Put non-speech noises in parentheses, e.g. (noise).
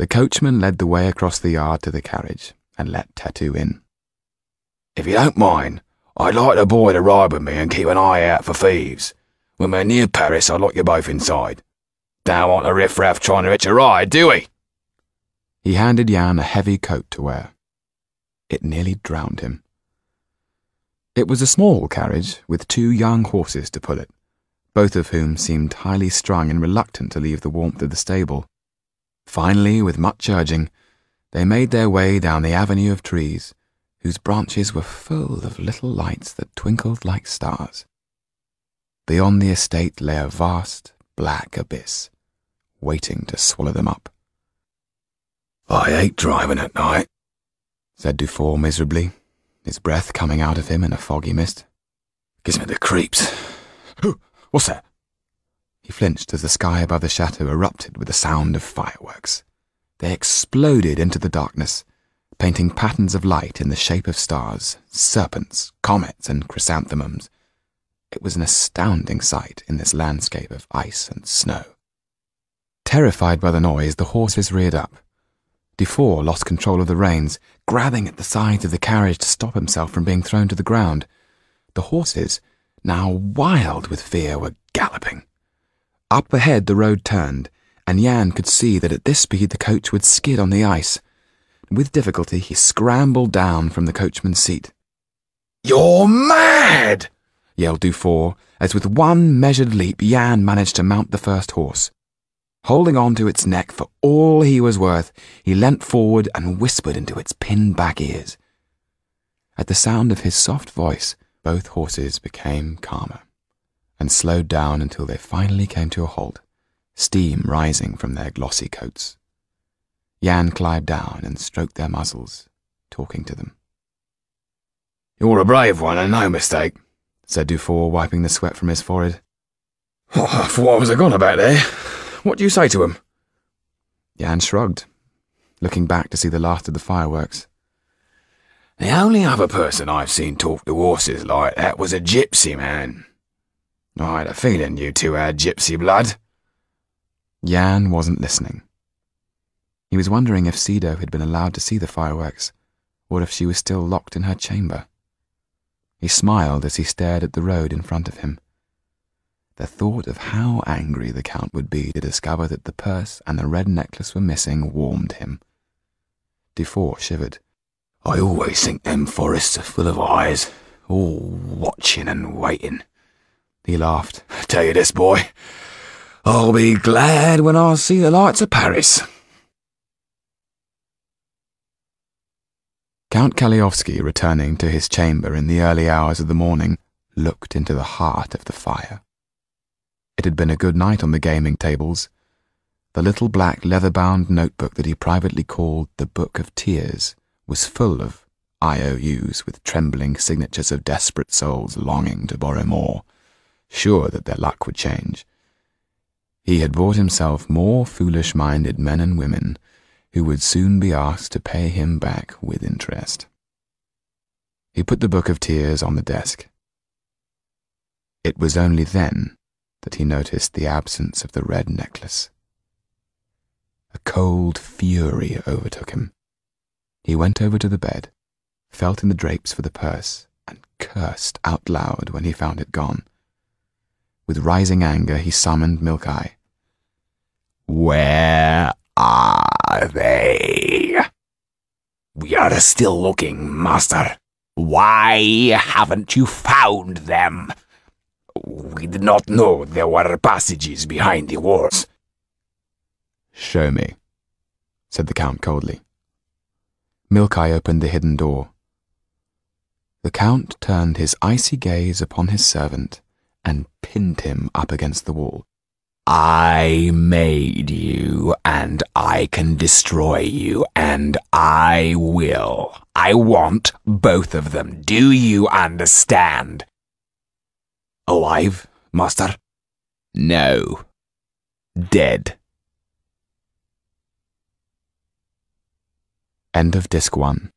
The coachman led the way across the yard to the carriage and let Têtu in. If you don't mind, I'd like the boy to ride with me and keep an eye out for thieves. When we're near Paris, I'd like you both inside. Don't want a riffraff trying to hitch a ride, do we? He handed Yann a heavy coat to wear. It nearly drowned him. It was a small carriage with two young horses to pull it, both of whom seemed highly strung and reluctant to leave the warmth of the stable. Finally, with much urging, they made their way down the avenue of trees, whose branches were full of little lights that twinkled like stars. Beyond the estate lay a vast, black abyss, waiting to swallow them up. I hate driving at night, said Dufour miserably, his breath coming out of him in a foggy mist. Gives me the creeps. (gasps) What's that? He flinched as the sky above the chateau erupted with the sound of fireworks. They exploded into the darkness, painting patterns of light in the shape of stars, serpents, comets, and chrysanthemums. It was an astounding sight in this landscape of ice and snow. Terrified by the noise, the horses reared up. Dufour lost control of the reins, grabbing at the sides of the carriage to stop himself from being thrown to the ground. The horses, now wild with fear, were galloping. Up ahead the road turned, and Yann could see that at this speed the coach would skid on the ice. With difficulty he scrambled down from the coachman's seat. You're mad! yelled Dufour, as with one measured leap Yann managed to mount the first horse. Holding on to its neck for all he was worth, he leant forward and whispered into its pinned back ears. At the sound of his soft voice, both horses became calmer and slowed down until they finally came to a halt, steam rising from their glossy coats. Yann climbed down and stroked their muzzles, talking to them. You're a brave one and no mistake, said Dufour, wiping the sweat from his forehead. Oh, for what was I gone about there? What do you say to him? Yann shrugged, looking back to see the last of the fireworks. The only other person I've seen talk to horses like that was a gypsy man. I had a feeling you two had gypsy blood. Yann wasn't listening. He was wondering if Sido had been allowed to see the fireworks, or if she was still locked in her chamber. He smiled as he stared at the road in front of him. The thought of how angry the Count would be to discover that the purse and the red necklace were missing warmed him. Dufour shivered. I always think them forests are full of eyes, all watching and waiting. He laughed. Tell you this, boy. I'll be glad when I see the lights of Paris. Count Kalliovski, returning to his chamber in the early hours of the morning, looked into the heart of the fire. It had been a good night on the gaming tables. The little black leather-bound notebook that he privately called the Book of Tears was full of IOUs with trembling signatures of desperate souls longing to borrow more, sure that their luck would change. He had bought himself more foolish-minded men and women who would soon be asked to pay him back with interest. He put the Book of Tears on the desk. It was only then that he noticed the absence of the red necklace. A cold fury overtook him. He went over to the bed, felt in the drapes for the purse, and cursed out loud when he found it gone. With rising anger, he summoned Milk Where are they? We are still looking, master. Why haven't you found them? We did not know there were passages behind the walls. Show me, said the Count coldly. Milk opened the hidden door. The Count turned his icy gaze upon his servant and pinned him up against the wall. I made you, and I can destroy you, and I will. I want both of them. Do you understand? Alive, master? No. Dead. End of Disc 1